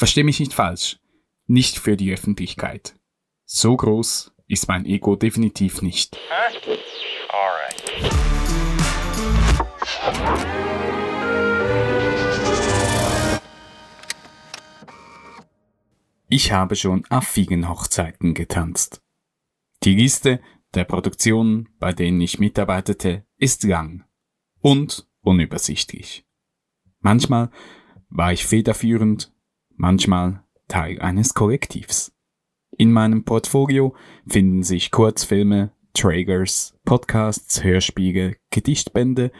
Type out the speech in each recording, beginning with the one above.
Versteh mich nicht falsch, nicht für die Öffentlichkeit. So groß ist mein Ego definitiv nicht. Ich habe schon auf vielen Hochzeiten getanzt. Die Liste der Produktionen, bei denen ich mitarbeitete, ist lang und unübersichtlich. Manchmal war ich federführend, manchmal Teil eines Kollektivs. In meinem Portfolio finden sich Kurzfilme, Trailers, Podcasts, Hörspiele, Gedichtbände,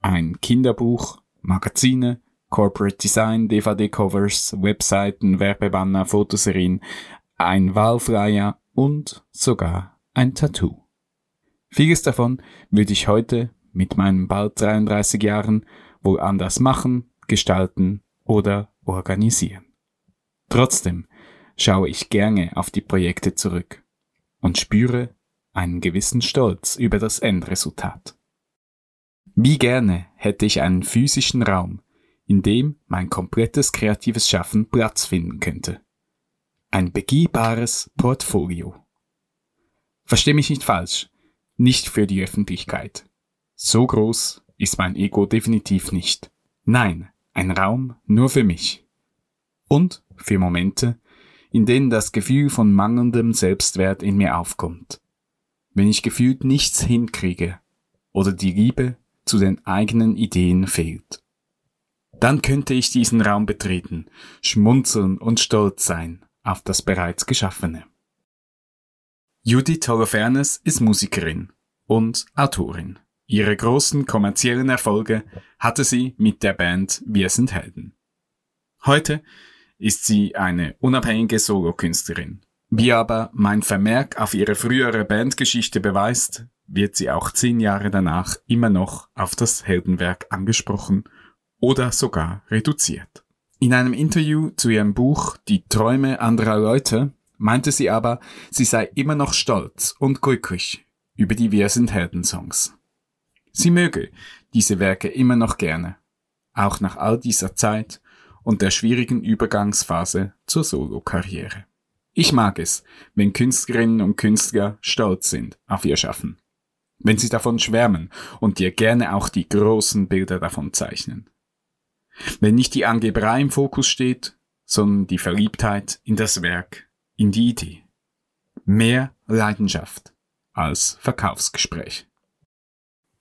ein Kinderbuch, Magazine, Corporate Design, DVD-Covers, Webseiten, Werbebanner, Fotoserien, ein Wahlflyer und sogar ein Tattoo. Vieles davon würde ich heute mit meinen bald 33 Jahren wohl anders machen, gestalten oder organisieren. Trotzdem schaue ich gerne auf die Projekte zurück und spüre einen gewissen Stolz über das Endresultat. Wie gerne hätte ich einen physischen Raum, in dem mein komplettes kreatives Schaffen Platz finden könnte. Ein begehbares Portfolio. Versteh mich nicht falsch, nicht für die Öffentlichkeit. So groß ist mein Ego definitiv nicht. Nein, ein Raum nur für mich. Und für Momente, in denen das Gefühl von mangelndem Selbstwert in mir aufkommt. Wenn ich gefühlt nichts hinkriege oder die Liebe zu den eigenen Ideen fehlt. Dann könnte ich diesen Raum betreten, schmunzeln und stolz sein auf das bereits Geschaffene. Judith Holofernes ist Musikerin und Autorin. Ihre großen kommerziellen Erfolge hatte sie mit der Band Wir sind Helden. Heute ist sie eine unabhängige Solokünstlerin. Wie aber mein Vermerk auf ihre frühere Bandgeschichte beweist, wird sie auch zehn Jahre danach immer noch auf das Heldenwerk angesprochen oder sogar reduziert. In einem Interview zu ihrem Buch Die Träume anderer Leute meinte sie aber, sie sei immer noch stolz und glücklich über die Wir sind Helden Songs. Sie möge diese Werke immer noch gerne, auch nach all dieser Zeit und der schwierigen Übergangsphase zur Solokarriere. Ich mag es, wenn Künstlerinnen und Künstler stolz sind auf ihr Schaffen. Wenn sie davon schwärmen und dir gerne auch die großen Bilder davon zeichnen. Wenn nicht die Angeberei im Fokus steht, sondern die Verliebtheit in das Werk, in die Idee. Mehr Leidenschaft als Verkaufsgespräch.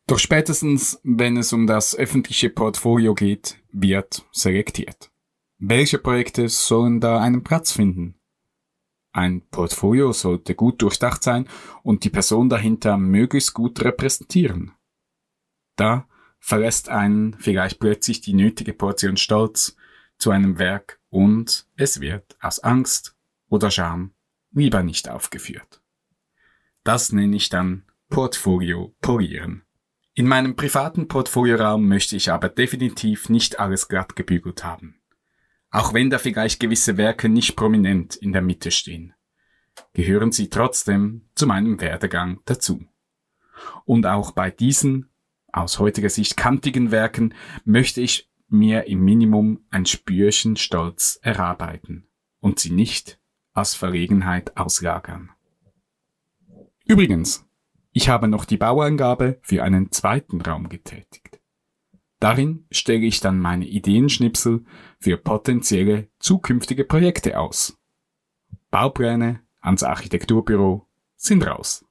Doch spätestens, wenn es um das öffentliche Portfolio geht, wird selektiert. Welche Projekte sollen da einen Platz finden? Ein Portfolio sollte gut durchdacht sein und die Person dahinter möglichst gut repräsentieren. Da verlässt einen vielleicht plötzlich die nötige Portion Stolz zu einem Werk und es wird aus Angst oder Scham lieber nicht aufgeführt. Das nenne ich dann Portfolio polieren. In meinem privaten Portfolioraum möchte ich aber definitiv nicht alles glatt gebügelt haben auch wenn da vielleicht gewisse Werke nicht prominent in der Mitte stehen, gehören sie trotzdem zu meinem Werdegang dazu. Und auch bei diesen, aus heutiger Sicht kantigen Werken, möchte ich mir im Minimum ein Spürchen Stolz erarbeiten und sie nicht aus Verlegenheit auslagern. Übrigens, ich habe noch die Bauangabe für einen zweiten Raum getätigt. Darin stelle ich dann meine Ideenschnipsel für potenzielle zukünftige Projekte aus. Baupläne ans Architekturbüro sind raus.